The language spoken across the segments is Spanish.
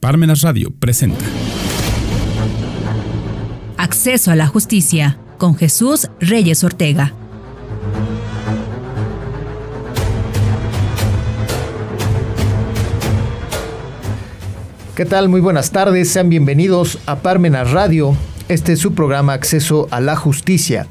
Parmenas Radio presenta Acceso a la justicia con Jesús Reyes Ortega. ¿Qué tal? Muy buenas tardes, sean bienvenidos a Parmenas Radio. Este es su programa Acceso a la Justicia.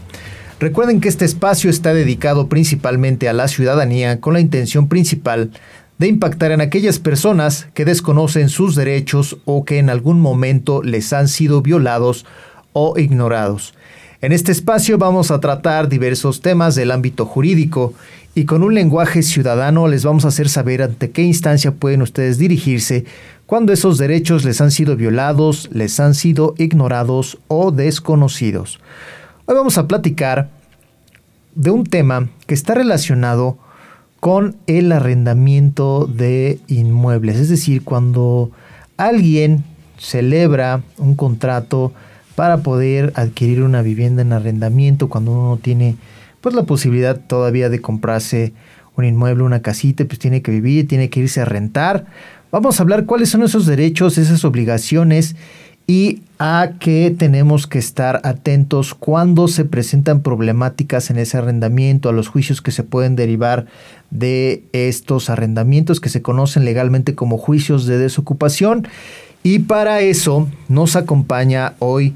Recuerden que este espacio está dedicado principalmente a la ciudadanía con la intención principal de impactar en aquellas personas que desconocen sus derechos o que en algún momento les han sido violados o ignorados. En este espacio vamos a tratar diversos temas del ámbito jurídico y con un lenguaje ciudadano les vamos a hacer saber ante qué instancia pueden ustedes dirigirse cuando esos derechos les han sido violados, les han sido ignorados o desconocidos. Hoy vamos a platicar de un tema que está relacionado con el arrendamiento de inmuebles, es decir, cuando alguien celebra un contrato para poder adquirir una vivienda en arrendamiento, cuando uno no tiene pues la posibilidad todavía de comprarse un inmueble, una casita, pues tiene que vivir, tiene que irse a rentar. Vamos a hablar cuáles son esos derechos, esas obligaciones y a qué tenemos que estar atentos cuando se presentan problemáticas en ese arrendamiento, a los juicios que se pueden derivar de estos arrendamientos que se conocen legalmente como juicios de desocupación. Y para eso nos acompaña hoy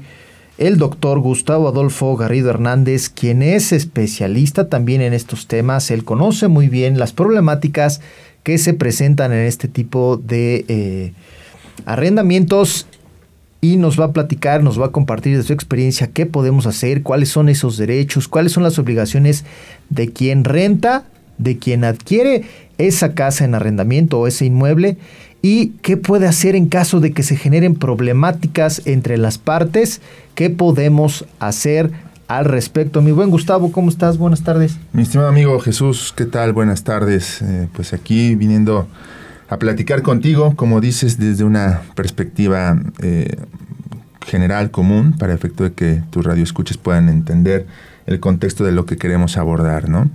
el doctor Gustavo Adolfo Garrido Hernández, quien es especialista también en estos temas. Él conoce muy bien las problemáticas que se presentan en este tipo de eh, arrendamientos y nos va a platicar, nos va a compartir de su experiencia qué podemos hacer, cuáles son esos derechos, cuáles son las obligaciones de quien renta, de quien adquiere esa casa en arrendamiento o ese inmueble y qué puede hacer en caso de que se generen problemáticas entre las partes, qué podemos hacer al respecto. Mi buen Gustavo, ¿cómo estás? Buenas tardes. Mi estimado amigo Jesús, ¿qué tal? Buenas tardes. Eh, pues aquí viniendo a platicar contigo, como dices, desde una perspectiva eh, general, común, para efecto de que tus radioescuches puedan entender el contexto de lo que queremos abordar, ¿no?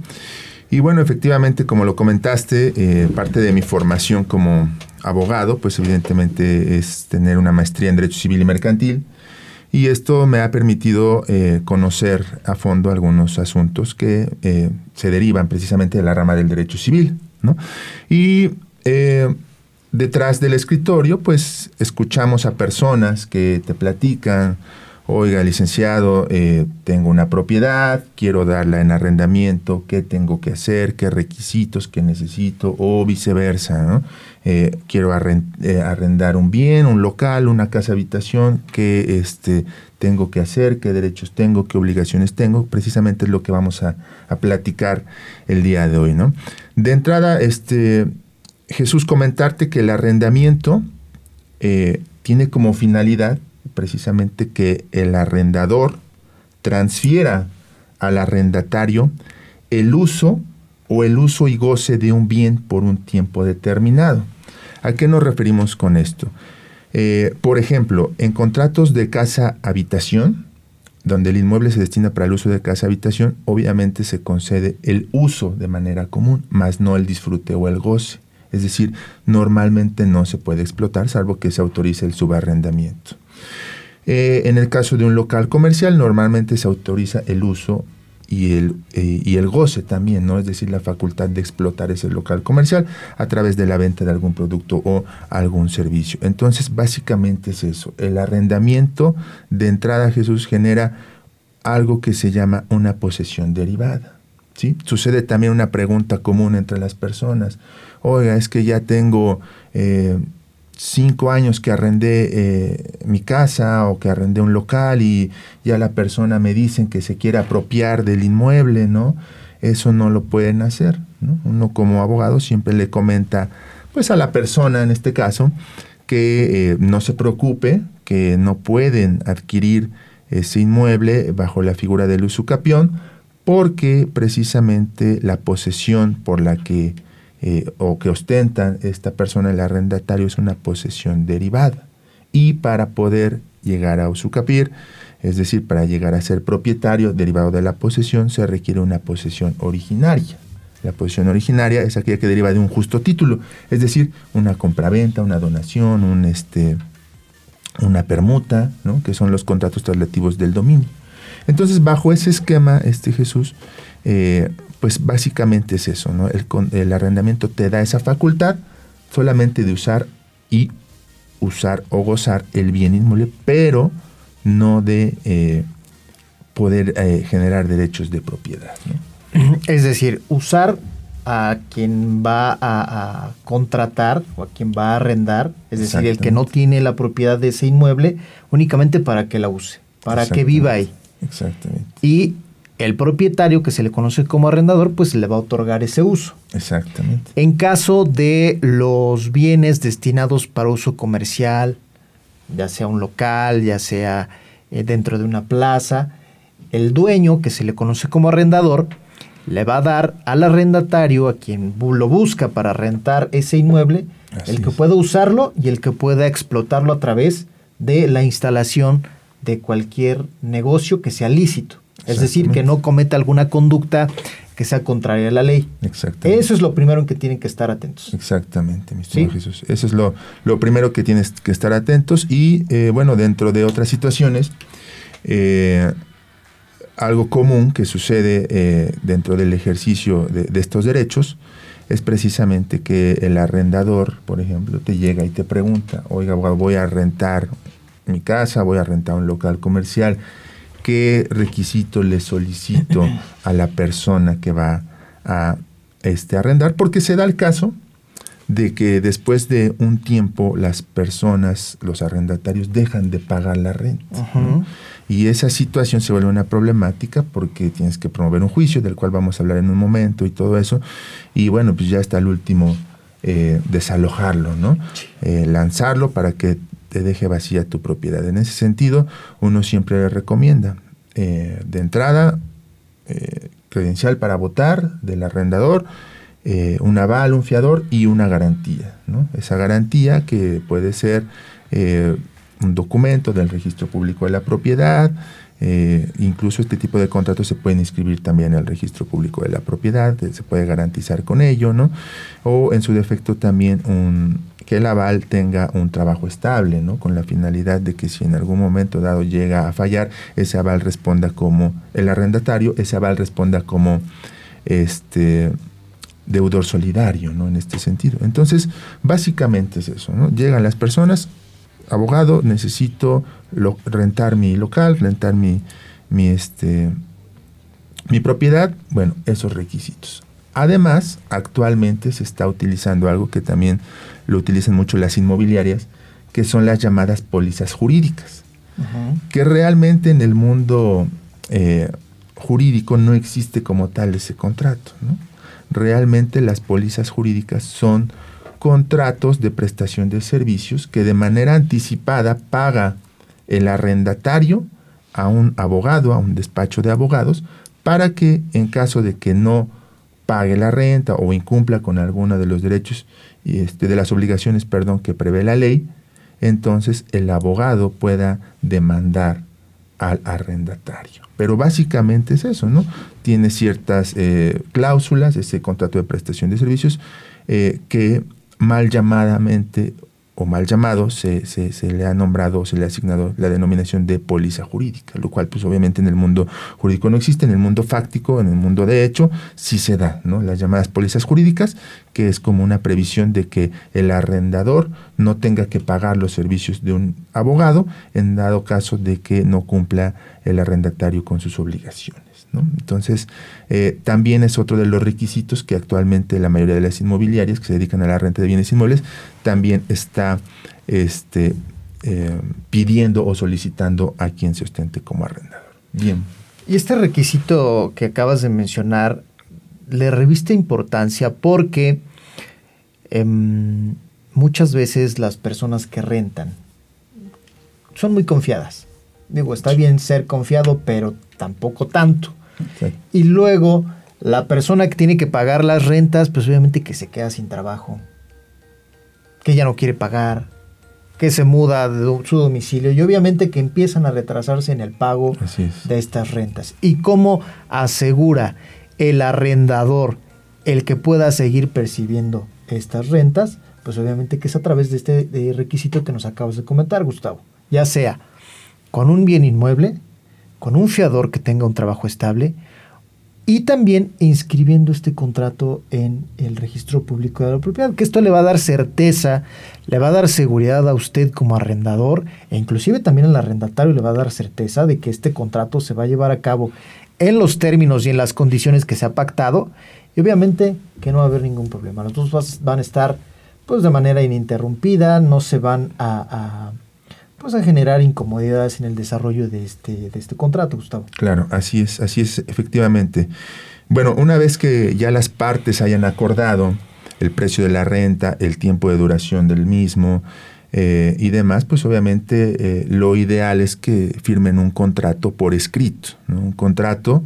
Y bueno, efectivamente, como lo comentaste, eh, parte de mi formación como abogado, pues evidentemente es tener una maestría en Derecho Civil y Mercantil, y esto me ha permitido eh, conocer a fondo algunos asuntos que se derivan precisamente de la rama del derecho civil. Y eh, detrás del escritorio, pues escuchamos a personas que te platican oiga, licenciado, eh, tengo una propiedad, quiero darla en arrendamiento, ¿qué tengo que hacer? ¿Qué requisitos que necesito? O viceversa, ¿no? Eh, quiero arrendar un bien, un local, una casa habitación, ¿qué este, tengo que hacer? ¿Qué derechos tengo? ¿Qué obligaciones tengo? Precisamente es lo que vamos a, platicar el día de hoy, ¿no? De entrada, este, Jesús, comentarte que el arrendamiento tiene como finalidad precisamente que el arrendador transfiera al arrendatario el uso o el uso y goce de un bien por un tiempo determinado. ¿A qué nos referimos con esto? Eh, por ejemplo, en contratos de casa-habitación, donde el inmueble se destina para el uso de casa-habitación, obviamente se concede el uso de manera común, más no el disfrute o el goce. Es decir, normalmente no se puede explotar salvo que se autorice el subarrendamiento. Eh, en el caso de un local comercial, normalmente se autoriza el uso y el, eh, y el goce también, ¿no? Es decir, la facultad de explotar ese local comercial a través de la venta de algún producto o algún servicio. Entonces, básicamente es eso. El arrendamiento de entrada Jesús genera algo que se llama una posesión derivada. ¿Sí? Sucede también una pregunta común entre las personas. Oiga, es que ya tengo eh, cinco años que arrendé eh, mi casa o que arrendé un local y ya la persona me dicen que se quiere apropiar del inmueble, ¿no? Eso no lo pueden hacer, ¿no? Uno como abogado siempre le comenta, pues a la persona en este caso, que eh, no se preocupe, que no pueden adquirir ese inmueble bajo la figura del usucapión, porque precisamente la posesión por la que eh, o que ostentan esta persona, el arrendatario, es una posesión derivada. Y para poder llegar a usucapir, es decir, para llegar a ser propietario derivado de la posesión, se requiere una posesión originaria. La posesión originaria es aquella que deriva de un justo título, es decir, una compraventa, una donación, un este, una permuta, ¿no? que son los contratos traslativos del dominio. Entonces, bajo ese esquema, este Jesús, eh, pues básicamente es eso, ¿no? El, el, arrendamiento te da esa facultad solamente de usar y usar o gozar el bien inmueble, pero no de eh, poder eh, generar derechos de propiedad. Es decir, usar a quien va a, contratar o a quien va a arrendar, es decir, el que no tiene la propiedad de ese inmueble, únicamente para que la use, para que viva ahí. Exactamente. Y el propietario, que se le conoce como arrendador, pues le va a otorgar ese uso. Exactamente. En caso de los bienes destinados para uso comercial, ya sea un local, ya sea eh, dentro de una plaza, el dueño, que se le conoce como arrendador, le va a dar al arrendatario, a quien lo busca para rentar ese inmueble, el que pueda usarlo y el que pueda explotarlo a través de la instalación de cualquier negocio que sea lícito. Es decir, que no cometa alguna conducta que sea contraria a la ley. Exactamente. Eso es lo primero en que tienen que estar atentos. Exactamente, mi estimado Jesús. Eso es lo, lo, primero que tienes que estar atentos. Y eh, bueno, dentro de otras situaciones, eh, algo común que sucede eh, dentro del ejercicio de, de, estos derechos es precisamente que el arrendador, por ejemplo, te llega y te pregunta, oiga, voy a rentar mi casa, voy a rentar un local comercial qué requisito le solicito a la persona que va a este, arrendar, porque se da el caso de que después de un tiempo las personas, los arrendatarios, dejan de pagar la renta. Y esa situación se vuelve una problemática porque tienes que promover un juicio, del cual vamos a hablar en un momento y todo eso. Y bueno, pues ya está el último eh, desalojarlo, ¿no? Eh, lanzarlo para que te deje vacía tu propiedad. En ese sentido, uno siempre recomienda eh, de entrada eh, credencial para votar del arrendador, eh, un aval, un fiador y una garantía. Esa garantía que puede ser un documento del registro público de la propiedad, incluso este tipo de contratos se pueden inscribir también el registro público de la propiedad, se puede garantizar con ello, ¿no? O en su defecto también un, que el aval tenga un trabajo estable, ¿no? Con la finalidad de que si en algún momento dado llega a fallar, ese aval responda como el arrendatario, ese aval responda como este deudor solidario, ¿no? En este sentido. Entonces, básicamente es eso, ¿no? Llegan las personas, abogado, necesito rentar mi local, rentar mi, mi, este, mi propiedad, bueno, esos requisitos. Además, actualmente se está utilizando algo que también lo utilizan mucho las inmobiliarias, que son las llamadas pólizas jurídicas, que realmente en el mundo eh, jurídico no existe como tal ese contrato. Realmente las pólizas jurídicas son contratos de prestación de servicios que de manera anticipada paga el arrendatario a un abogado, a un despacho de abogados, para que en caso de que no pague la renta o incumpla con alguno de los derechos este, de las obligaciones, perdón, que prevé la ley, entonces el abogado pueda demandar al arrendatario. Pero básicamente es eso, ¿no? Tiene ciertas eh, cláusulas, ese contrato de prestación de servicios, eh, que mal llamadamente o mal llamado, se, se, se, le ha nombrado, se le ha asignado la denominación de póliza jurídica, lo cual pues obviamente en el mundo jurídico no existe, en el mundo fáctico, en el mundo de hecho, sí se da, ¿no? Las llamadas pólizas jurídicas, que es como una previsión de que el arrendador no tenga que pagar los servicios de un abogado en dado caso de que no cumpla el arrendatario con sus obligaciones. Entonces, eh, también es otro de los requisitos que actualmente la mayoría de las inmobiliarias que se dedican a la renta de bienes inmuebles también está este, eh, pidiendo o solicitando a quien se ostente como arrendador. Bien. Y este requisito que acabas de mencionar le reviste importancia porque em, muchas veces las personas que rentan son muy confiadas. Digo, está bien ser confiado, pero tampoco tanto. Y luego la persona que tiene que pagar las rentas, pues obviamente que se queda sin trabajo, que ya no quiere pagar, que se muda de su domicilio y obviamente que empiezan a retrasarse en el pago de estas rentas. ¿Y cómo asegura el arrendador el que pueda seguir percibiendo estas rentas, pues obviamente que es a través de este requisito que nos acabas de comentar, Gustavo. Ya sea con un bien inmueble, con un fiador que tenga un trabajo estable, y también inscribiendo este contrato en el registro público de la propiedad, que esto le va a dar certeza, le va a dar seguridad a usted como arrendador e inclusive también al arrendatario le va a dar certeza de que este contrato se va a llevar a cabo en los términos y en las condiciones que se ha pactado y obviamente que no va a haber ningún problema. Los dos van a estar pues de manera ininterrumpida, no se van a pues a generar incomodidades en el desarrollo de este, de este contrato, Gustavo. Claro, así es, así es, efectivamente. Bueno, una vez que ya las partes hayan acordado el precio de la renta, el tiempo de duración del mismo eh, y demás, pues obviamente eh, lo ideal es que firmen un contrato por escrito, un contrato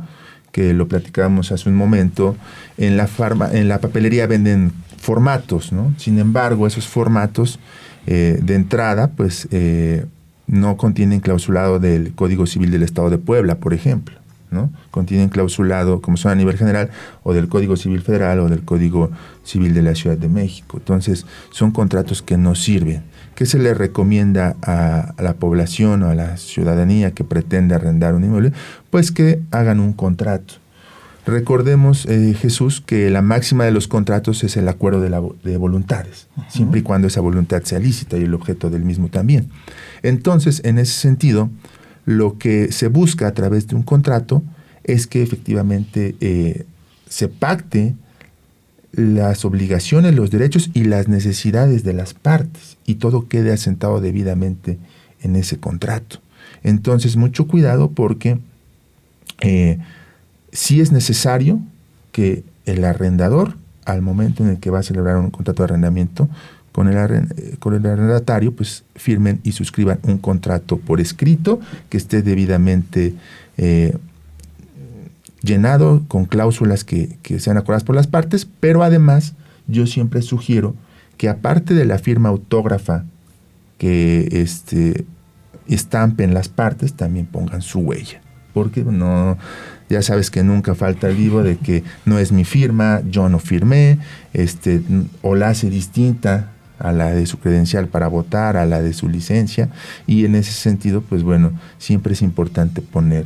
que lo platicábamos hace un momento, en la, farma, en la papelería venden formatos, ¿no? Sin embargo, esos formatos eh, de entrada, pues eh, no contienen clausulado del Código Civil del Estado de Puebla, por ejemplo. ¿no? Contienen clausulado, como son a nivel general, o del Código Civil Federal o del Código Civil de la Ciudad de México. Entonces, son contratos que no sirven. ¿Qué se le recomienda a, a la población o a la ciudadanía que pretende arrendar un inmueble? Pues que hagan un contrato Recordemos, eh, Jesús, que la máxima de los contratos es el acuerdo de, voluntades, siempre y cuando esa voluntad sea lícita y el objeto del mismo también. Entonces, en ese sentido, lo que se busca a través de un contrato es que efectivamente eh, se pacte las obligaciones, los derechos y las necesidades de las partes y todo quede asentado debidamente en ese contrato. Entonces, mucho cuidado porque eh, si es necesario que el arrendador, al momento en el que va a celebrar un contrato de arrendamiento con el, eh, con el arrendatario, pues firmen y suscriban un contrato por escrito que esté debidamente eh, llenado con cláusulas que, que sean acordadas por las partes, pero además yo siempre sugiero que aparte de la firma autógrafa que este, estampen las partes, también pongan su huella. Porque no, ya sabes que nunca falta el vivo de que no es mi firma, yo no firmé, este, o la hace distinta a la de su credencial para votar, a la de su licencia, y en ese sentido, pues bueno, siempre es importante poner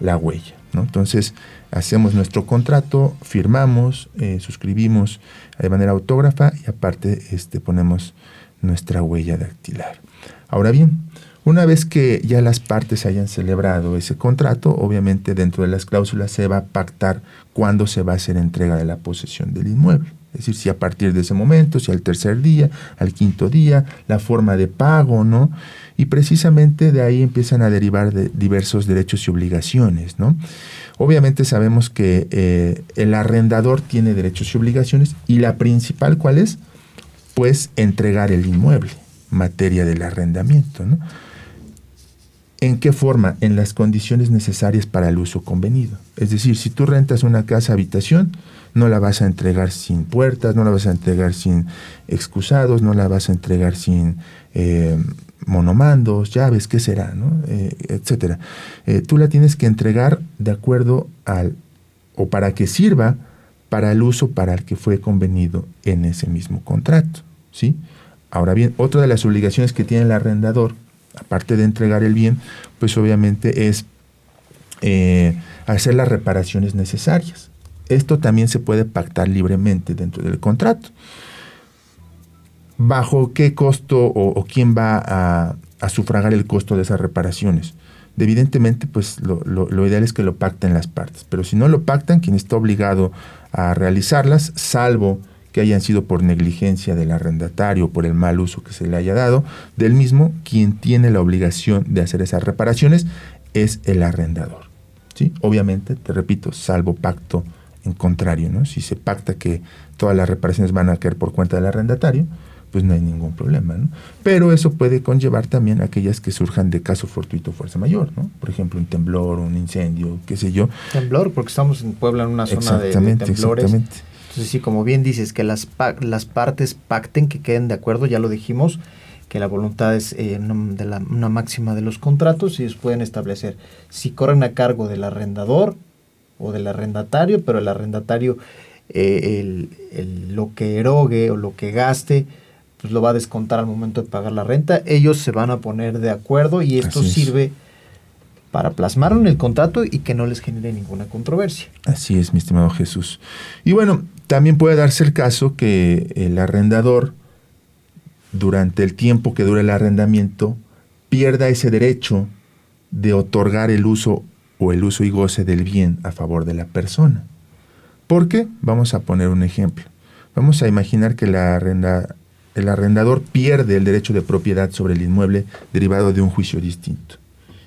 la huella. ¿no? Entonces, hacemos nuestro contrato, firmamos, eh, suscribimos de manera autógrafa y aparte este, ponemos nuestra huella dactilar. Ahora bien, una vez que ya las partes hayan celebrado ese contrato, obviamente dentro de las cláusulas se va a pactar cuándo se va a hacer entrega de la posesión del inmueble. Es decir, si a partir de ese momento, si al tercer día, al quinto día, la forma de pago, ¿no? Y precisamente de ahí empiezan a derivar de diversos derechos y obligaciones, ¿no? Obviamente sabemos que eh, el arrendador tiene derechos y obligaciones y la principal, ¿cuál es? Pues entregar el inmueble, materia del arrendamiento, ¿no? ¿En qué forma? En las condiciones necesarias para el uso convenido. Es decir, si tú rentas una casa habitación, no la vas a entregar sin puertas, no la vas a entregar sin excusados, no la vas a entregar sin eh, monomandos, llaves, qué será, ¿no? Eh, etcétera. Eh, tú la tienes que entregar de acuerdo al, o para que sirva para el uso para el que fue convenido en ese mismo contrato, ¿sí? Ahora bien, otra de las obligaciones que tiene el arrendador aparte de entregar el bien, pues obviamente es eh, hacer las reparaciones necesarias. Esto también se puede pactar libremente dentro del contrato. ¿Bajo qué costo o, quién va a, sufragar el costo de esas reparaciones? evidentemente, pues lo, lo, ideal es que lo pacten las partes, pero si no lo pactan, quien está obligado a realizarlas, salvo que hayan sido por negligencia del arrendatario, por el mal uso que se le haya dado, del mismo, quien tiene la obligación de hacer esas reparaciones es el arrendador. ¿sí? Obviamente, te repito, salvo pacto en contrario, ¿no? Si se pacta que todas las reparaciones van a caer por cuenta del arrendatario, pues no hay ningún problema, ¿no? Pero eso puede conllevar también aquellas que surjan de caso fortuito fuerza mayor, ¿no? Por ejemplo, un temblor, un incendio, qué sé yo. Temblor, porque estamos en Puebla en una zona de, temblores. Exactamente. Entonces, sí, como bien dices, que las, las partes pacten, que queden de acuerdo, ya lo dijimos, que la voluntad es eh, de la, una máxima de los contratos y ellos pueden establecer si corren a cargo del arrendador o del arrendatario, pero el arrendatario eh, lo que erogue o lo que gaste, pues lo va a descontar al momento de pagar la renta. Ellos se van a poner de acuerdo y esto sirve para plasmarlo en el contrato y que no les genere ninguna controversia. Así es, mi estimado Jesús. Y bueno, también puede darse el caso que el arrendador, durante el tiempo que dure el arrendamiento, pierda ese derecho de otorgar el uso o el uso y goce del bien a favor de la persona. ¿Por qué? Vamos a poner un ejemplo. Vamos a imaginar que la arrenda, el arrendador pierde el derecho de propiedad sobre el inmueble derivado de un juicio distinto.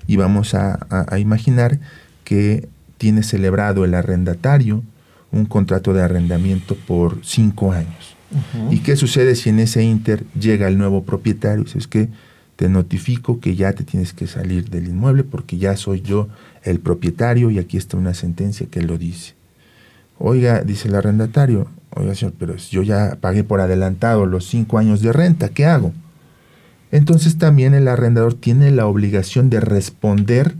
Y vamos a, imaginar que tiene celebrado el arrendatario un contrato de arrendamiento por cinco años. ¿Y qué sucede si en ese inter llega el nuevo propietario? Es que te notifico que ya te tienes que salir del inmueble porque ya soy yo el propietario y aquí está una sentencia que lo dice. Oiga, dice el arrendatario, oiga señor, pero yo ya pagué por adelantado los cinco años de renta, ¿qué hago? Entonces también el arrendador tiene la obligación de responder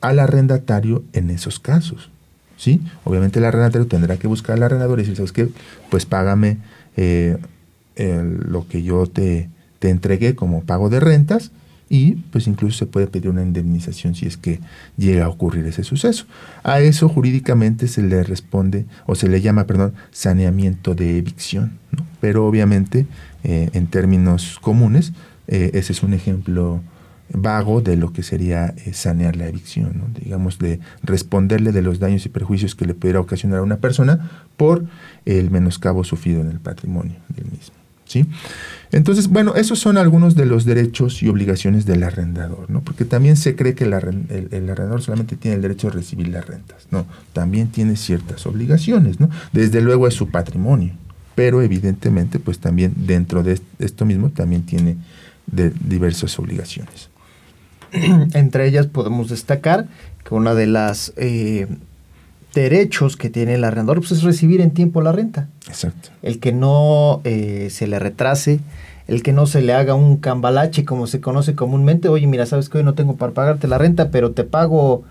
al arrendatario en esos casos. ¿sí? Obviamente el arrendatario tendrá que buscar al arrendador y decir, ¿sabes qué? Pues págame eh, lo que yo te, te entregué como pago de rentas y pues incluso se puede pedir una indemnización si es que llega a ocurrir ese suceso. A eso jurídicamente se le responde o se le llama, perdón, saneamiento de evicción, pero obviamente eh, en términos comunes eh, ese es un ejemplo vago de lo que sería eh, sanear la evicción, digamos, de responderle de los daños y perjuicios que le pudiera ocasionar a una persona por el menoscabo sufrido en el patrimonio del mismo. ¿sí? Entonces, bueno, esos son algunos de los derechos y obligaciones del arrendador, ¿no? Porque también se cree que el, arrendador solamente tiene el derecho de recibir las rentas, no, también tiene ciertas obligaciones, ¿no? Desde luego es su patrimonio, pero evidentemente, pues también dentro de esto mismo también tiene de diversas obligaciones. Entre ellas podemos destacar que una de las eh, derechos que tiene el arrendador pues, es recibir en tiempo la renta. Exacto. El que no eh, se le retrase, el que no se le haga un cambalache, como se conoce comúnmente. Oye, mira, sabes que hoy no tengo para pagarte la renta, pero te pago,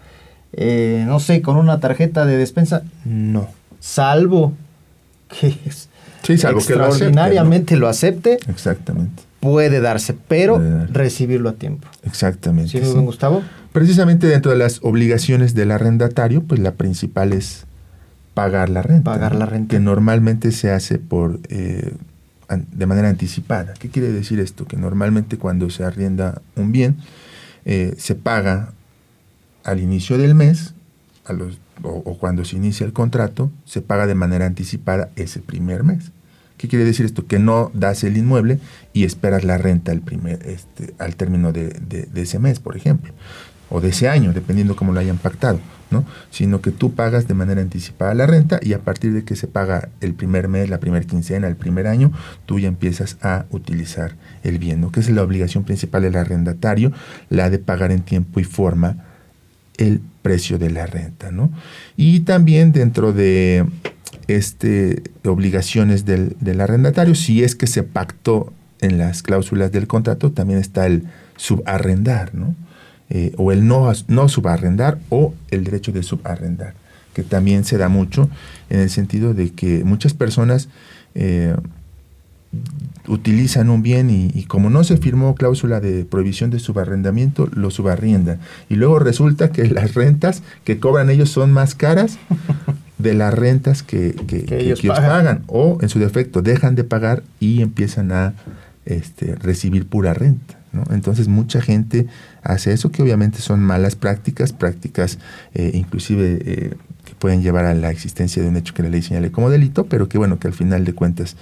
eh, no sé, con una tarjeta de despensa. No. Salvo que sí, salvo extraordinariamente lo acepte. Exactamente. Puede darse, pero recibirlo a tiempo. Exactamente. ¿Sí, sí. Gustavo? Precisamente dentro de las obligaciones del arrendatario, pues la principal es pagar la renta. Pagar la renta. Que normalmente se hace por eh, de manera anticipada. ¿Qué quiere decir esto? Que normalmente cuando se arrienda un bien, eh, se paga al inicio del mes, a los, o, cuando se inicia el contrato, se paga de manera anticipada ese primer mes. ¿Qué quiere decir esto? Que no das el inmueble y esperas la renta al, este, al término de, de, ese mes, por ejemplo o de ese año, dependiendo cómo lo hayan pactado, ¿no? Sino que tú pagas de manera anticipada la renta y a partir de que se paga el primer mes, la primera quincena, el primer año, tú ya empiezas a utilizar el bien, ¿no? Que es la obligación principal del arrendatario, la de pagar en tiempo y forma el precio de la renta, ¿no? Y también dentro de este, obligaciones del, del arrendatario, si es que se pactó en las cláusulas del contrato, también está el subarrendar, ¿no? Eh, o el no, no subarrendar o el derecho de subarrendar, que también se da mucho en el sentido de que muchas personas eh, utilizan un bien y, como no se firmó cláusula de prohibición de subarrendamiento, lo subarriendan. Y luego resulta que las rentas que cobran ellos son más caras de las rentas que, ellos, pagan. O en su defecto dejan de pagar y empiezan a este, recibir pura renta. Entonces mucha gente hace eso, que obviamente son malas prácticas, prácticas eh, inclusive eh, que pueden llevar a la existencia de un hecho que la ley señale como delito, pero que bueno, que al final de cuentas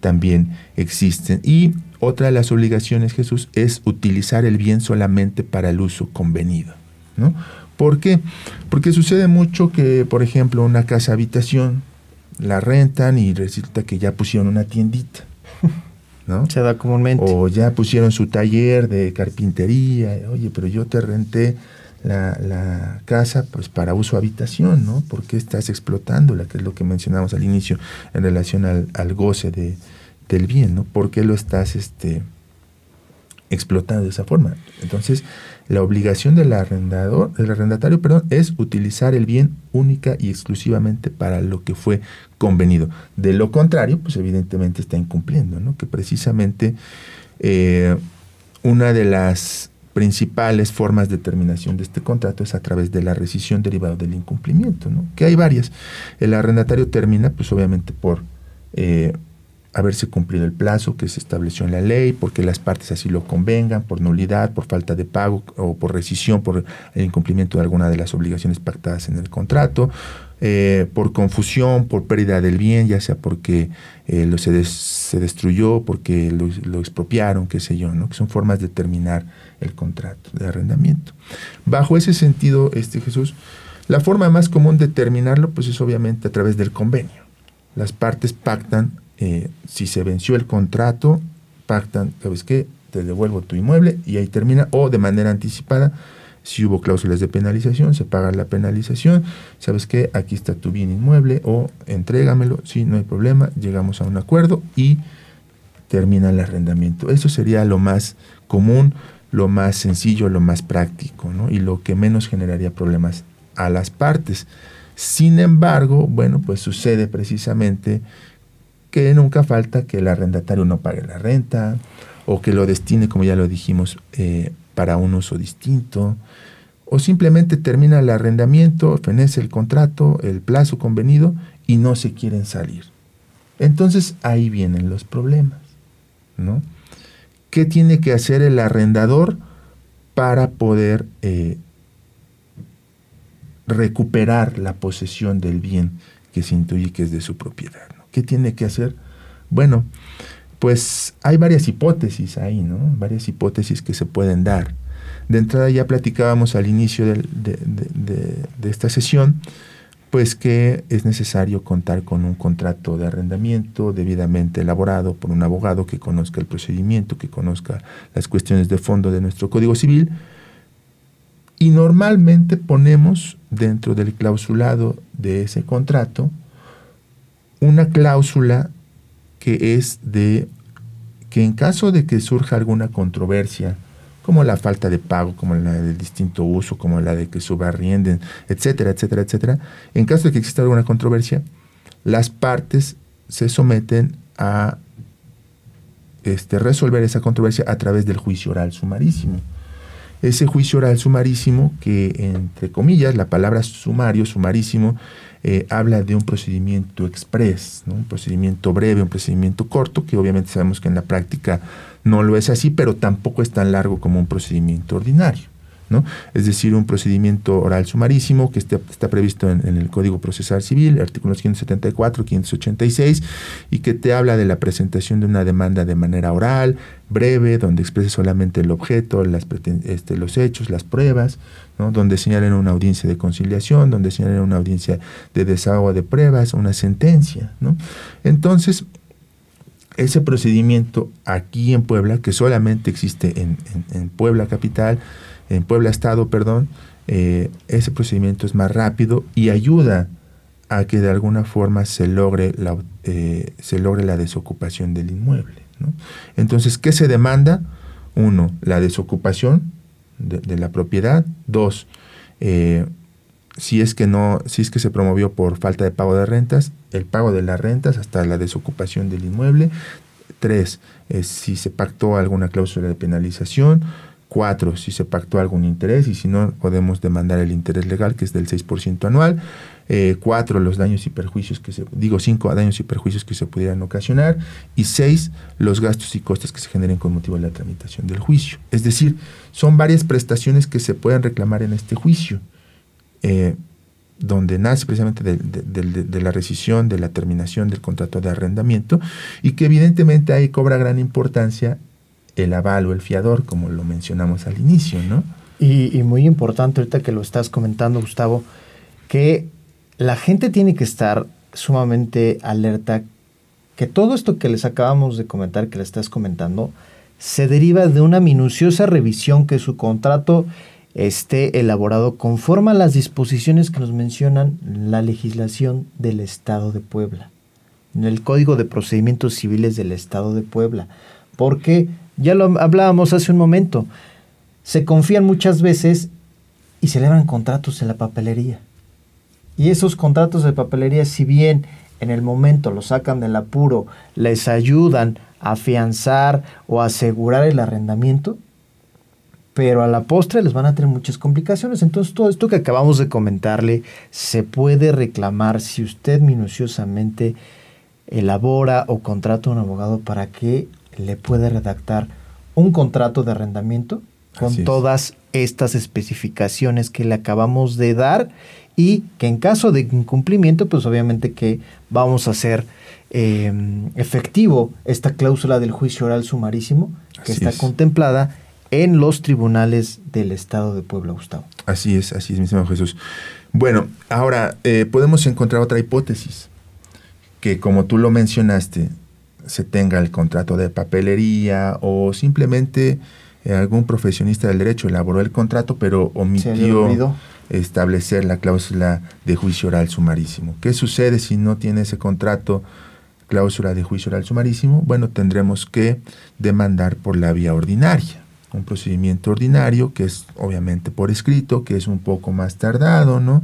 también existen. Y otra de las obligaciones, Jesús, es utilizar el bien solamente para el uso convenido. ¿no? ¿Por qué? Porque sucede mucho que, por ejemplo, una casa habitación la rentan y resulta que ya pusieron una tiendita. Se da comúnmente. O ya pusieron su taller de carpintería, oye, pero yo te renté la, casa pues para uso habitación, ¿no? ¿Por qué estás explotándola? Que es lo que mencionamos al inicio en relación al, goce de, del bien, ¿no? ¿Por qué lo estás este, explotado de esa forma. Entonces, la obligación del arrendador, del arrendatario, perdón, es utilizar el bien única y exclusivamente para lo que fue convenido. De lo contrario, pues evidentemente está incumpliendo, ¿no? Que precisamente eh, una de las principales formas de terminación de este contrato es a través de la rescisión derivada del incumplimiento, ¿no? Que hay varias. El arrendatario termina, pues obviamente por eh, haberse cumplido el plazo que se estableció en la ley, porque las partes así lo convengan, por nulidad, por falta de pago o por rescisión, por el incumplimiento de alguna de las obligaciones pactadas en el contrato, eh, por confusión, por pérdida del bien, ya sea porque eh, lo se, se, destruyó, porque lo, expropiaron, qué sé yo, ¿no? que son formas de terminar el contrato de arrendamiento. Bajo ese sentido, este Jesús, la forma más común de terminarlo, pues es obviamente a través del convenio. Las partes pactan eh, si se venció el contrato, pactan, ¿sabes qué? Te devuelvo tu inmueble y ahí termina, o de manera anticipada, si hubo cláusulas de penalización, se paga la penalización, ¿sabes qué? Aquí está tu bien inmueble, o entrégamelo, sí, no hay problema, llegamos a un acuerdo y termina el arrendamiento. Eso sería lo más común, lo más sencillo, lo más práctico, ¿no? Y lo que menos generaría problemas a las partes. Sin embargo, bueno, pues sucede precisamente que nunca falta que el arrendatario no pague la renta o que lo destine, como ya lo dijimos, eh, para un uso distinto, o simplemente termina el arrendamiento, fenece el contrato, el plazo convenido y no se quieren salir. Entonces ahí vienen los problemas, ¿no? ¿Qué tiene que hacer el arrendador para poder eh, recuperar la posesión del bien que se intuye que es de su propiedad? ¿Qué tiene que hacer? Bueno, pues hay varias hipótesis ahí, ¿no? Varias hipótesis que se pueden dar. De entrada ya platicábamos al inicio de, de, esta sesión, pues que es necesario contar con un contrato de arrendamiento debidamente elaborado por un abogado que conozca el procedimiento, que conozca las cuestiones de fondo de nuestro Código Civil. Y normalmente ponemos dentro del clausulado de ese contrato una cláusula que es de que en caso de que surja alguna controversia, como la falta de pago, como la del distinto uso, como la de que subarrienden, etcétera, etcétera, etcétera, en caso de que exista alguna controversia, las partes se someten a este, resolver esa controversia a través del juicio oral sumarísimo. Ese juicio oral sumarísimo, que entre comillas, la palabra sumario, sumarísimo, eh, habla de un procedimiento express, un procedimiento breve, un procedimiento corto, que obviamente sabemos que en la práctica no lo es así, pero tampoco es tan largo como un procedimiento ordinario. ¿no? Es decir, un procedimiento oral sumarísimo que está, previsto en, el Código Procesal Civil, artículos 574, 586, y que te habla de la presentación de una demanda de manera oral, breve, donde exprese solamente el objeto, las, este, los hechos, las pruebas, donde señalen una audiencia de conciliación, donde señalen una audiencia de desahogo de pruebas, una sentencia. ¿no? Entonces, ese procedimiento aquí en Puebla, que solamente existe en, Puebla Capital, en Puebla Estado, perdón, eh, ese procedimiento es más rápido y ayuda a que de alguna forma se logre la, eh, se logre la desocupación del inmueble. Entonces, ¿qué se demanda? Uno, la desocupación de, la propiedad. Dos, eh, si es que no, si es que se promovió por falta de pago de rentas, el pago de las rentas hasta la desocupación del inmueble. Tres, eh, si se pactó alguna cláusula de penalización. Cuatro, si se pactó algún interés y si no, podemos demandar el interés legal que es del 6% anual. Eh, cuatro, los daños y perjuicios que se, digo cinco, daños y perjuicios que se pudieran ocasionar, y seis, los gastos y costes que se generen con motivo de la tramitación del juicio. Es decir, son varias prestaciones que se pueden reclamar en este juicio, eh, donde nace precisamente de, la rescisión, de la terminación del contrato de arrendamiento, y que evidentemente ahí cobra gran importancia el aval o el fiador, como lo mencionamos al inicio, ¿no? Y, y muy importante ahorita que lo estás comentando, Gustavo, que la gente tiene que estar sumamente alerta que todo esto que les acabamos de comentar, que le estás comentando, se deriva de una minuciosa revisión que su contrato esté elaborado conforme a las disposiciones que nos mencionan la legislación del Estado de Puebla, en el Código de Procedimientos Civiles del Estado de Puebla, porque Ya lo hablábamos hace un momento. Se confían muchas veces y celebran contratos en la papelería. Y esos contratos de papelería, si bien en el momento lo sacan del apuro, les ayudan a afianzar o asegurar el arrendamiento, pero a la postre les van a tener muchas complicaciones. Entonces todo esto que acabamos de comentarle se puede reclamar si usted minuciosamente elabora o contrata a un abogado para que le pueda redactar un contrato de arrendamiento con todas estas especificaciones que le acabamos de dar y que en caso de incumplimiento, pues obviamente que vamos a hacer em, efectivo esta cláusula del juicio oral sumarísimo que está contemplada en los tribunales del Estado de Puebla, Gustavo. Así es, así es, mi estimado Jesús. Bueno, ahora eh, podemos encontrar otra hipótesis, que como tú lo mencionaste, se tenga el contrato de papelería o simplemente eh, algún profesionista del derecho elaboró el contrato pero omitió establecer la cláusula de juicio oral sumarísimo. ¿Qué sucede si no tiene ese contrato, cláusula de juicio oral sumarísimo? Bueno, tendremos que demandar por la vía ordinaria un procedimiento ordinario, que es obviamente por escrito, que es un poco más tardado, ¿no?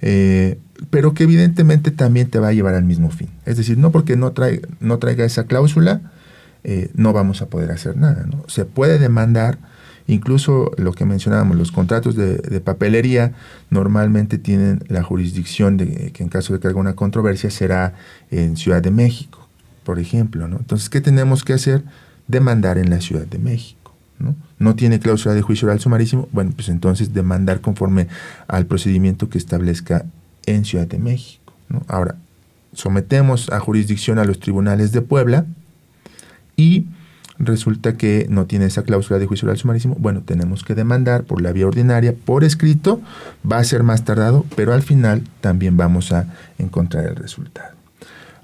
Eh, pero que evidentemente también te va a llevar al mismo fin. Es decir, no porque no, traiga, no traiga esa cláusula, eh, no vamos a poder hacer nada, ¿no? Se puede demandar, incluso lo que mencionábamos, los contratos de, de papelería normalmente tienen la jurisdicción de que en caso de que haya una controversia será en Ciudad de México, por ejemplo, ¿no? Entonces, ¿qué tenemos que hacer? Demandar en la Ciudad de México. ¿No? tiene cláusula de juicio oral sumarísimo, bueno, pues entonces demandar conforme al procedimiento que establezca en Ciudad de México. Ahora, sometemos a jurisdicción a los tribunales de Puebla y resulta que no tiene esa cláusula de juicio oral sumarísimo, bueno, tenemos que demandar por la vía ordinaria, por escrito, va a ser más tardado, pero al final también vamos a encontrar el resultado.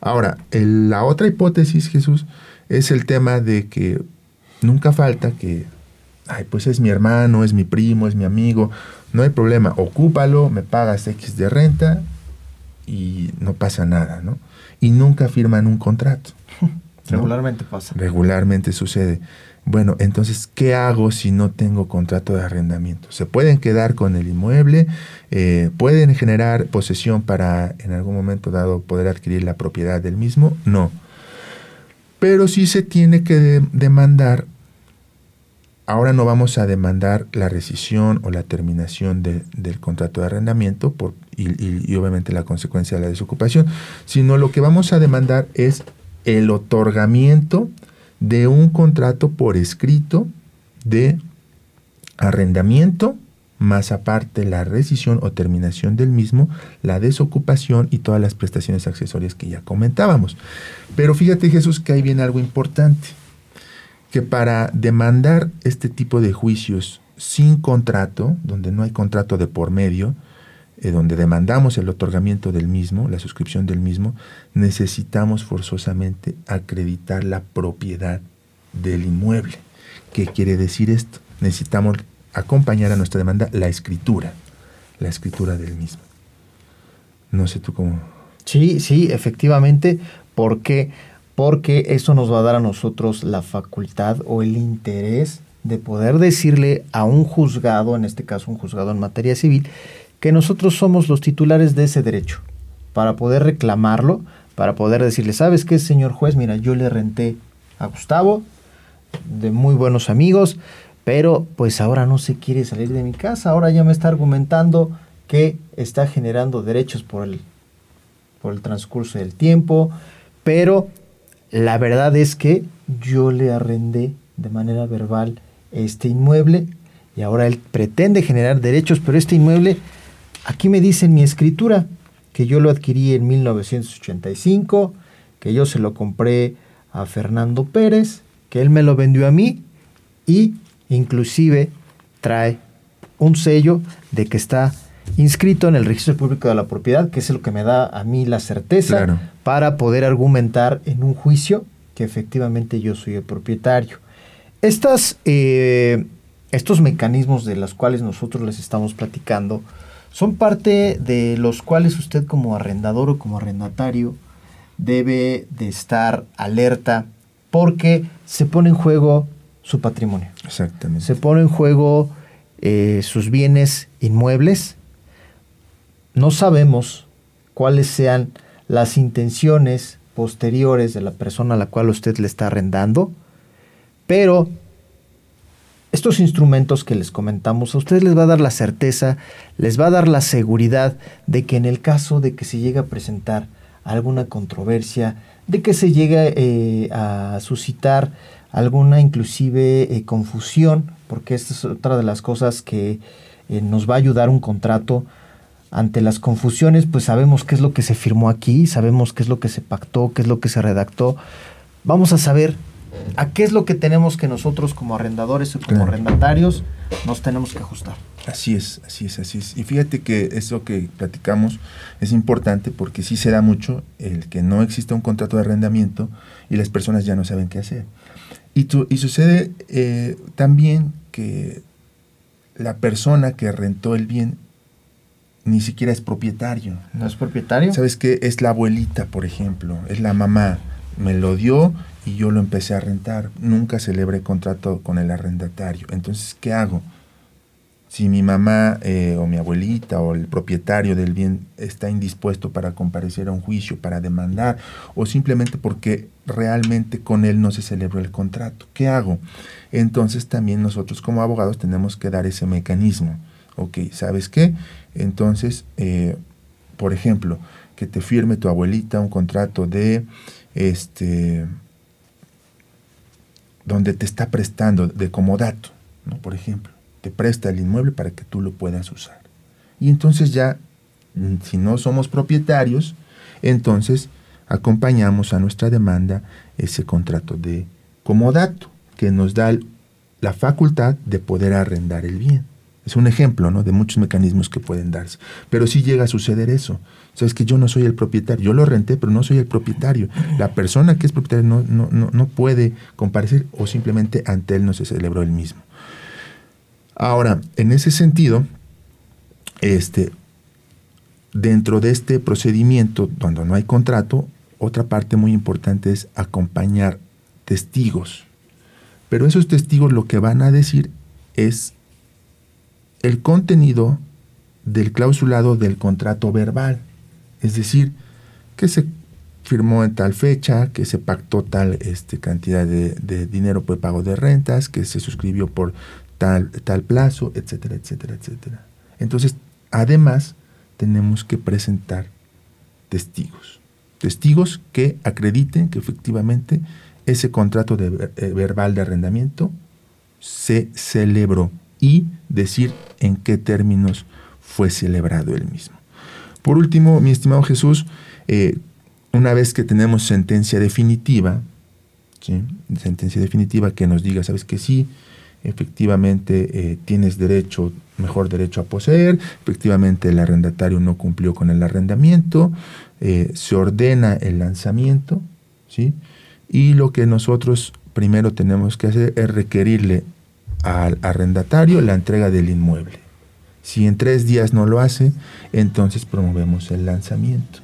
Ahora, la otra hipótesis, Jesús, es el tema de que nunca falta que, ay, pues es mi hermano, es mi primo, es mi amigo, no hay problema, ocúpalo, me pagas X de renta y no pasa nada, ¿no? Y nunca firman un contrato. Regularmente pasa. Regularmente sucede. Bueno, entonces, ¿qué hago si no tengo contrato de arrendamiento? ¿Se pueden quedar con el inmueble? Eh, ¿Pueden generar posesión para en algún momento dado poder adquirir la propiedad del mismo? No pero sí se tiene que demandar. Ahora no vamos a demandar la rescisión o la terminación del contrato de arrendamiento por, y, obviamente la consecuencia de la desocupación, sino lo que vamos a demandar es el otorgamiento de un contrato por escrito de arrendamiento más aparte la rescisión o terminación del mismo, la desocupación y todas las prestaciones accesorias que ya comentábamos. Pero fíjate Jesús que ahí viene algo importante, que para demandar este tipo de juicios sin contrato, donde no hay contrato de por medio, eh, donde demandamos el otorgamiento del mismo, la suscripción del mismo, necesitamos forzosamente acreditar la propiedad del inmueble. ¿Qué quiere decir esto? Necesitamos acompañar a nuestra demanda la escritura, la escritura del mismo. No sé tú cómo. Sí, sí, efectivamente, porque porque eso nos va a dar a nosotros la facultad o el interés de poder decirle a un juzgado, en este caso un juzgado en materia civil, que nosotros somos los titulares de ese derecho, para poder reclamarlo, para poder decirle, ¿sabes qué, señor juez? Mira, yo le renté a Gustavo, de muy buenos amigos, pero pues ahora no se quiere salir de mi casa, ahora ya me está argumentando que está generando derechos por el, por el transcurso del tiempo, pero la verdad es que yo le arrendé de manera verbal este inmueble y ahora él pretende generar derechos, pero este inmueble, aquí me dice en mi escritura que yo lo adquirí en 1985, que yo se lo compré a Fernando Pérez, que él me lo vendió a mí y inclusive trae un sello de que está inscrito en el registro público de la propiedad, que es lo que me da a mí la certeza para poder argumentar en un juicio que efectivamente yo soy el propietario. Estas, eh, estos mecanismos de los cuales nosotros les estamos platicando son parte de los cuales usted como arrendador o como arrendatario debe de estar alerta porque se pone en juego su patrimonio. Exactamente. Se pone en juego eh, sus bienes inmuebles. No sabemos cuáles sean las intenciones posteriores de la persona a la cual usted le está arrendando, pero estos instrumentos que les comentamos a ustedes les va a dar la certeza, les va a dar la seguridad de que en el caso de que se llegue a presentar alguna controversia, de que se llegue eh, a suscitar alguna inclusive eh, confusión, porque esta es otra de las cosas que eh, nos va a ayudar un contrato. Ante las confusiones, pues sabemos qué es lo que se firmó aquí, sabemos qué es lo que se pactó, qué es lo que se redactó. Vamos a saber a qué es lo que tenemos que nosotros como arrendadores o como arrendatarios nos tenemos que ajustar. Así es, así es, así es. Y fíjate que eso que platicamos es importante porque sí se da mucho el que no exista un contrato de arrendamiento y las personas ya no saben qué hacer. Y, y sucede eh, también que la persona que rentó el bien ni siquiera es propietario. ¿No es propietario? ¿Sabes qué? Es la abuelita, por ejemplo, es la mamá. Me lo dio y yo lo empecé a rentar. Nunca celebré contrato con el arrendatario. Entonces, ¿qué hago? Si mi mamá eh, o mi abuelita o el propietario del bien está indispuesto para comparecer a un juicio, para demandar, o simplemente porque realmente con él no se celebró el contrato, ¿qué hago? Entonces también nosotros como abogados tenemos que dar ese mecanismo. Ok, ¿sabes qué? Entonces, eh, por ejemplo, que te firme tu abuelita un contrato de este donde te está prestando de comodato, ¿no? por ejemplo, te presta el inmueble para que tú lo puedas usar. Y entonces ya, mm, si no somos propietarios, entonces acompañamos a nuestra demanda ese contrato de comodato que nos da la facultad de poder arrendar el bien. Es un ejemplo ¿no? de muchos mecanismos que pueden darse. Pero si llega a suceder eso. Sabes que yo no soy el propietario. Yo lo renté, pero no soy el propietario. La persona que es propietaria no, no, no, no puede comparecer o simplemente ante él no se celebró el mismo. Ahora, en ese sentido, este, dentro de este procedimiento, cuando no hay contrato, otra parte muy importante es acompañar testigos. Pero esos testigos lo que van a decir es el contenido del clausulado del contrato verbal, es decir, que se firmó en tal fecha, que se pactó tal este, cantidad de, dinero por pago de rentas, que se suscribió por tal, plazo, etcétera, etcétera, etcétera. Entonces, además, tenemos que presentar testigos. Testigos que acrediten que efectivamente ese contrato eh, verbal de arrendamiento se celebró y decir en qué términos fue celebrado el mismo. Por último, mi estimado Jesús, eh, una vez que tenemos sentencia definitiva, sentencia definitiva que nos diga, sabes que sí, efectivamente eh, tienes derecho, mejor derecho a poseer, efectivamente el arrendatario no cumplió con el arrendamiento, eh, se ordena el lanzamiento, ¿sí? y lo que nosotros primero tenemos que hacer es requerirle al arrendatario la entrega del inmueble. Si en tres días no lo hace, entonces promovemos el lanzamiento.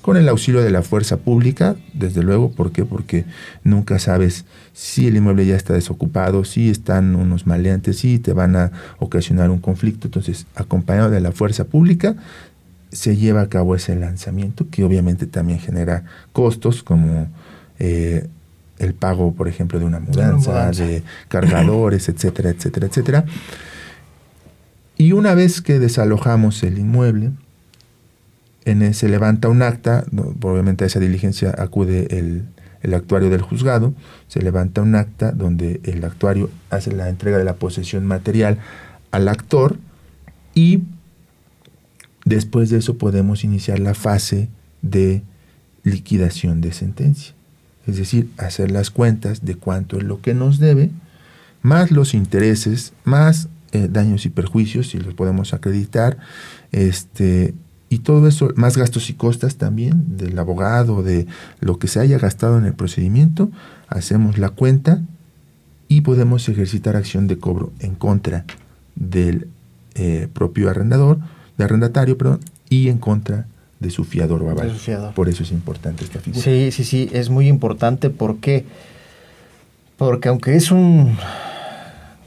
Con el auxilio de la fuerza pública, desde luego, ¿por qué? Porque nunca sabes si el inmueble ya está desocupado, si están unos maleantes, si te van a ocasionar un conflicto. Entonces, acompañado de la fuerza pública, se lleva a cabo ese lanzamiento, que obviamente también genera costos como eh, el pago, por ejemplo, de una mudanza, de cargadores, etcétera, etcétera, etcétera. Y una vez que desalojamos el inmueble, en se levanta un acta, obviamente a esa diligencia acude el, el, actuario del juzgado, se levanta un acta donde el actuario hace la entrega de la posesión material al actor y después de eso podemos iniciar la fase de liquidación de sentencia es decir, hacer las cuentas de cuánto es lo que nos debe, más los intereses, más eh, daños y perjuicios, si los podemos acreditar, este, y todo eso, más gastos y costas también del abogado, de lo que se haya gastado en el procedimiento, hacemos la cuenta y podemos ejercitar acción de cobro en contra del eh, propio arrendador, de arrendatario, perdón, y en contra de su fiador o aval. Por eso es importante esta figura. Sí, sí, sí, es muy importante porque Porque aunque es un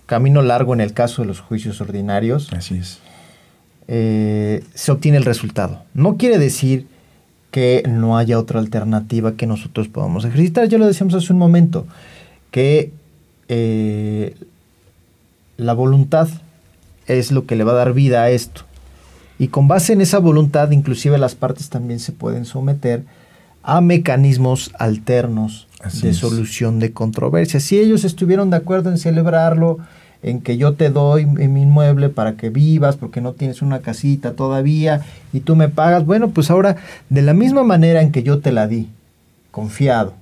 camino largo en el caso de los juicios ordinarios, Así es. eh, se obtiene el resultado. No quiere decir que no haya otra alternativa que nosotros podamos ejercitar. Ya lo decíamos hace un momento, que eh, la voluntad es lo que le va a dar vida a esto. Y con base en esa voluntad, inclusive las partes también se pueden someter a mecanismos alternos Así de es. solución de controversias. Si ellos estuvieron de acuerdo en celebrarlo, en que yo te doy mi mi inmueble para que vivas, porque no tienes una casita todavía y tú me pagas, bueno, pues ahora de la misma manera en que yo te la di, confiado,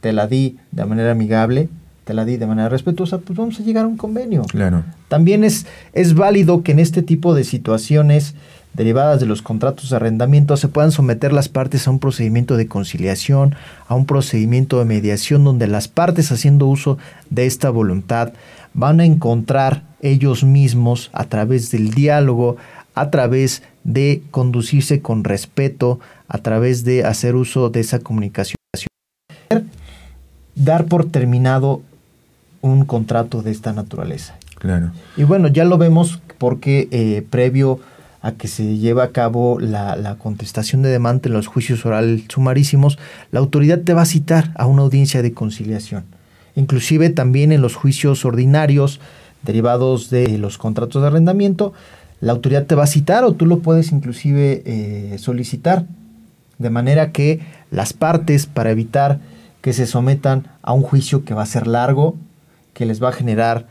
te la di de manera amigable, te la di de manera respetuosa, pues vamos a llegar a un convenio. Claro. También es, es válido que en este tipo de situaciones derivadas de los contratos de arrendamiento se puedan someter las partes a un procedimiento de conciliación, a un procedimiento de mediación donde las partes haciendo uso de esta voluntad van a encontrar ellos mismos a través del diálogo, a través de conducirse con respeto, a través de hacer uso de esa comunicación. Dar por terminado un contrato de esta naturaleza. Claro. Y bueno, ya lo vemos porque eh, previo a que se lleve a cabo la, la contestación de demanda en los juicios oral sumarísimos, la autoridad te va a citar a una audiencia de conciliación. Inclusive también en los juicios ordinarios derivados de los contratos de arrendamiento, la autoridad te va a citar o tú lo puedes inclusive eh, solicitar. De manera que las partes, para evitar que se sometan a un juicio que va a ser largo, que les va a generar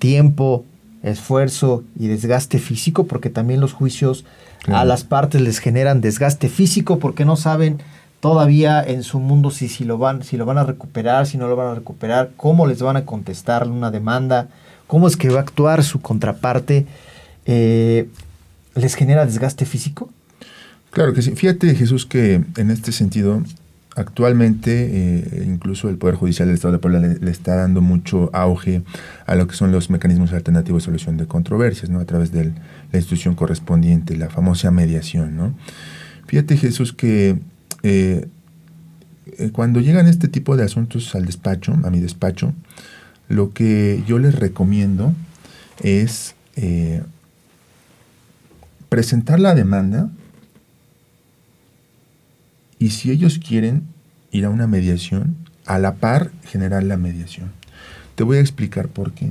tiempo, esfuerzo y desgaste físico, porque también los juicios Claro. a las partes les generan desgaste físico porque no saben todavía en su mundo si, si, lo van, si lo van a recuperar, si no lo van a recuperar, cómo les van a contestar una demanda, cómo es que va a actuar su contraparte. Eh, ¿Les genera desgaste físico? Claro que sí. Fíjate, Jesús, que en este sentido, actualmente eh, incluso el Poder Judicial del Estado de Puebla le, está dando mucho auge a lo que son los mecanismos alternativos de solución de controversias, ¿no? A través de la institución correspondiente, la famosa mediación, ¿no? Fíjate, Jesús, que eh, eh, cuando llegan este tipo de asuntos al despacho, a mi despacho, lo que yo les recomiendo es presentar la demanda y si ellos quieren ir a una mediación, a la par generar la mediación. Te voy a explicar por qué.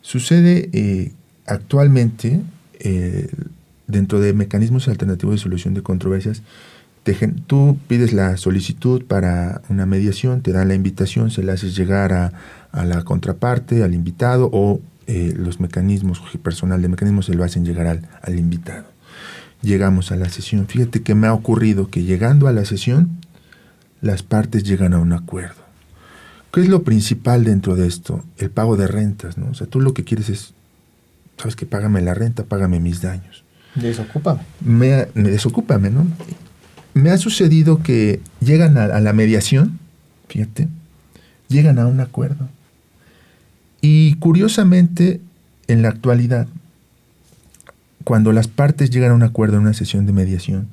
Sucede eh, actualmente eh, dentro de mecanismos alternativos de solución de controversias, tú pides la solicitud para una mediación, te dan la invitación, se la haces llegar a, la contraparte, al invitado, o eh, los mecanismos, personal de mecanismos se lo hacen llegar al invitado. Llegamos a la sesión. Fíjate que me ha ocurrido que llegando a la sesión, las partes llegan a un acuerdo. ¿Qué es lo principal dentro de esto? El pago de rentas, ¿no? O sea, tú lo que quieres es, sabes que págame la renta, págame mis daños Desocúpame. me, ha- me desocúpame, ¿no? Me ha sucedido que llegan a, a la mediación, fíjate, llegan a un acuerdo. Y curiosamente, en la actualidad, cuando las partes llegan a un acuerdo en una sesión de mediación,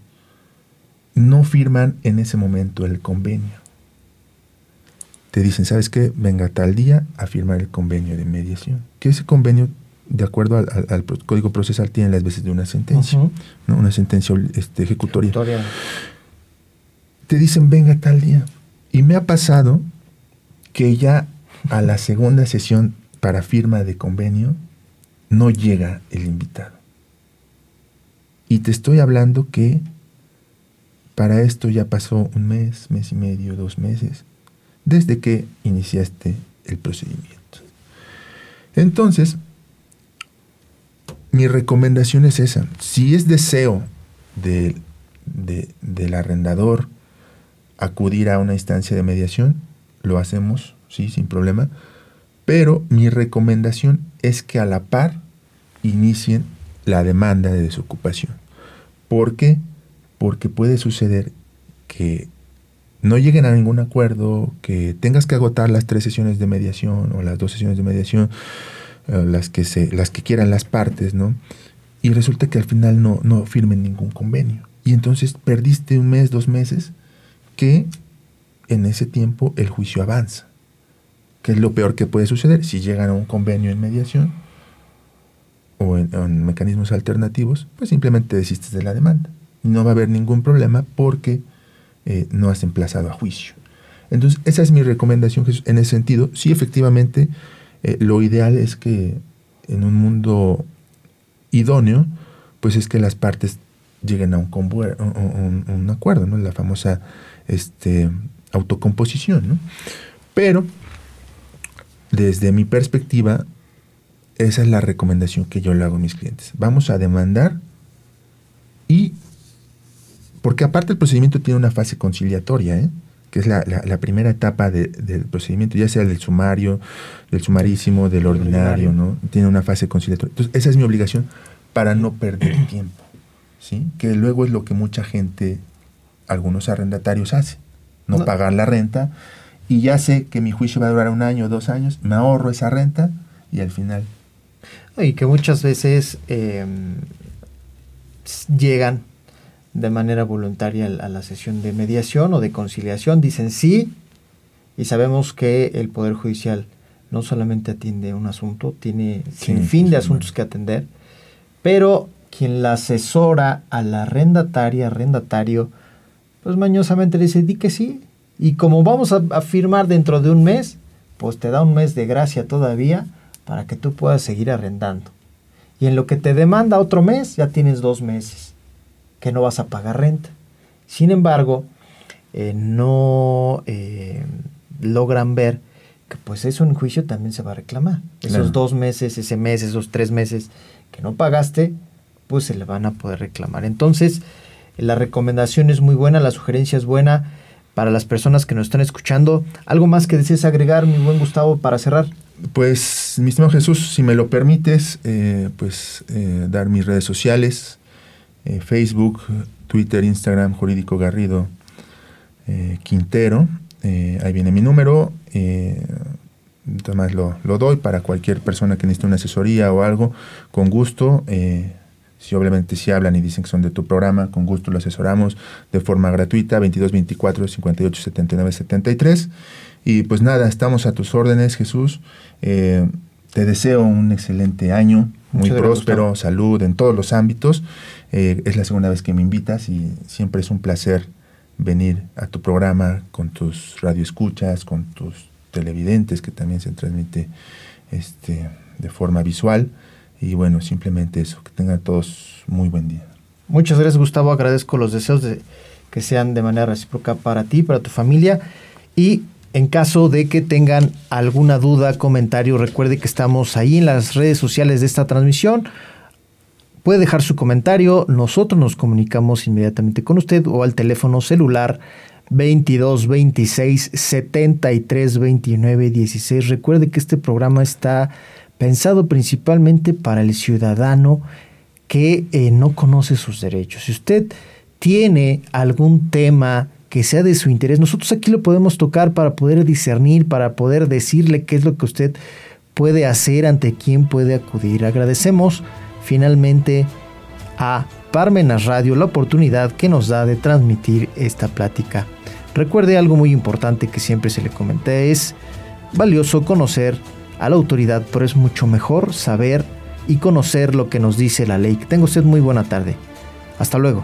no firman en ese momento el convenio. Te dicen, ¿sabes qué? Venga tal día a firmar el convenio de mediación. Que ese convenio, de acuerdo al, al- al pro- Código Procesal, tiene las veces de una sentencia. ¿no? Una sentencia este, ejecutoria. Te dicen, venga tal día. Y me ha pasado que ya a la segunda sesión para firma de convenio no llega el invitado. Y te estoy hablando que para esto ya pasó un mes, mes y medio, dos meses, desde que iniciaste el procedimiento. Entonces, mi recomendación es esa. Si es deseo de- de- del arrendador acudir a una instancia de mediación, lo hacemos, sí, sin problema. Pero mi recomendación es que a la par inicien la demanda de desocupación. ¿Por qué? Porque puede suceder que no lleguen a ningún acuerdo, que tengas que agotar las tres sesiones de mediación o las dos sesiones de mediación, eh, las, que se, las que quieran las partes, ¿no? Y resulta que al final no, no firmen ningún convenio. Y entonces perdiste un mes, dos meses, que en ese tiempo el juicio avanza. ¿Qué es lo peor que puede suceder? Si llegan a un convenio en mediación o en, mecanismos alternativos, pues simplemente desistes de la demanda. No va a haber ningún problema porque eh, no has emplazado a juicio. Entonces, esa es mi recomendación en ese sentido. Sí, efectivamente, eh, lo ideal es que en un mundo idóneo, pues es que las partes lleguen a un, un, acuerdo, ¿no? La famosa este, autocomposición, ¿no? Pero, desde mi perspectiva, esa es la recomendación que yo le hago a mis clientes. Vamos a demandar y, porque aparte el procedimiento tiene una fase conciliatoria, ¿eh? que es la, primera etapa del procedimiento, ya sea del sumario, del sumarísimo, del ordinario, ¿no? Tiene una fase conciliatoria. Entonces, esa es mi obligación para no perder tiempo, ¿sí? Que luego es lo que mucha gente, algunos arrendatarios hacen, no, pagar la renta, y ya sé que mi juicio va a durar un año o dos años, me ahorro esa renta y al final... Y que muchas veces eh, llegan de manera voluntaria a la sesión de mediación o de conciliación, dicen sí, y sabemos que el Poder Judicial no solamente atiende un asunto, tiene sin fin de asuntos que atender, pero quien la asesora a la arrendataria, arrendatario, pues mañosamente le dice, di que sí, y como vamos a, a firmar dentro de un mes, pues te da un mes de gracia todavía para que tú puedas seguir arrendando. Y en lo que te demanda otro mes, ya tienes dos meses que no vas a pagar renta. Sin embargo, eh, no eh, logran ver que pues eso en juicio también se va a reclamar. Esos dos meses, ese mes, esos tres meses que no pagaste, pues se le van a poder reclamar. Entonces, la recomendación es muy buena, la sugerencia es buena para las personas que nos están escuchando. ¿Algo más que desees agregar, mi buen Gustavo, para cerrar? Pues, mi estimado Jesús, si me lo permites, eh, pues dar mis redes sociales, eh, Facebook, Twitter, Instagram, Jurídico Garrido eh, Quintero. Eh, ahí viene mi número. Además lo, lo, doy para cualquier persona que necesite una asesoría o algo, con gusto. si obviamente si hablan y dicen que son de tu programa, con gusto lo asesoramos de forma gratuita, 22 24 58 79 73. Y pues nada, estamos a tus órdenes, Jesús. te deseo un excelente año, muy próspero, salud en todos los ámbitos. Eh, es la segunda vez que me invitas y siempre es un placer venir a tu programa con tus radioescuchas, con tus televidentes, que también se transmite este, de forma visual. Y bueno, simplemente eso, que tengan todos muy buen día. Muchas gracias Gustavo, agradezco los deseos de que sean de manera recíproca para ti, para tu familia. Y en caso de que tengan alguna duda, comentario, recuerde que estamos ahí en las redes sociales de esta transmisión Puede dejar su comentario, nosotros nos comunicamos inmediatamente con usted o al teléfono celular 22 26 73 29 16. Recuerde que este programa está pensado principalmente para el ciudadano que eh, no conoce sus derechos. Si usted tiene algún tema que sea de su interés, nosotros aquí lo podemos tocar para poder discernir, para poder decirle qué es lo que usted puede hacer, ante quién puede acudir. Agradecemos finalmente a Parmenas Radio la oportunidad que nos da de transmitir esta plática. Recuerde algo muy importante que siempre se le comenté, es valioso conocer a la autoridad, pero es mucho mejor saber y conocer lo que nos dice la ley. Que tenga usted muy buena tarde. Hasta luego.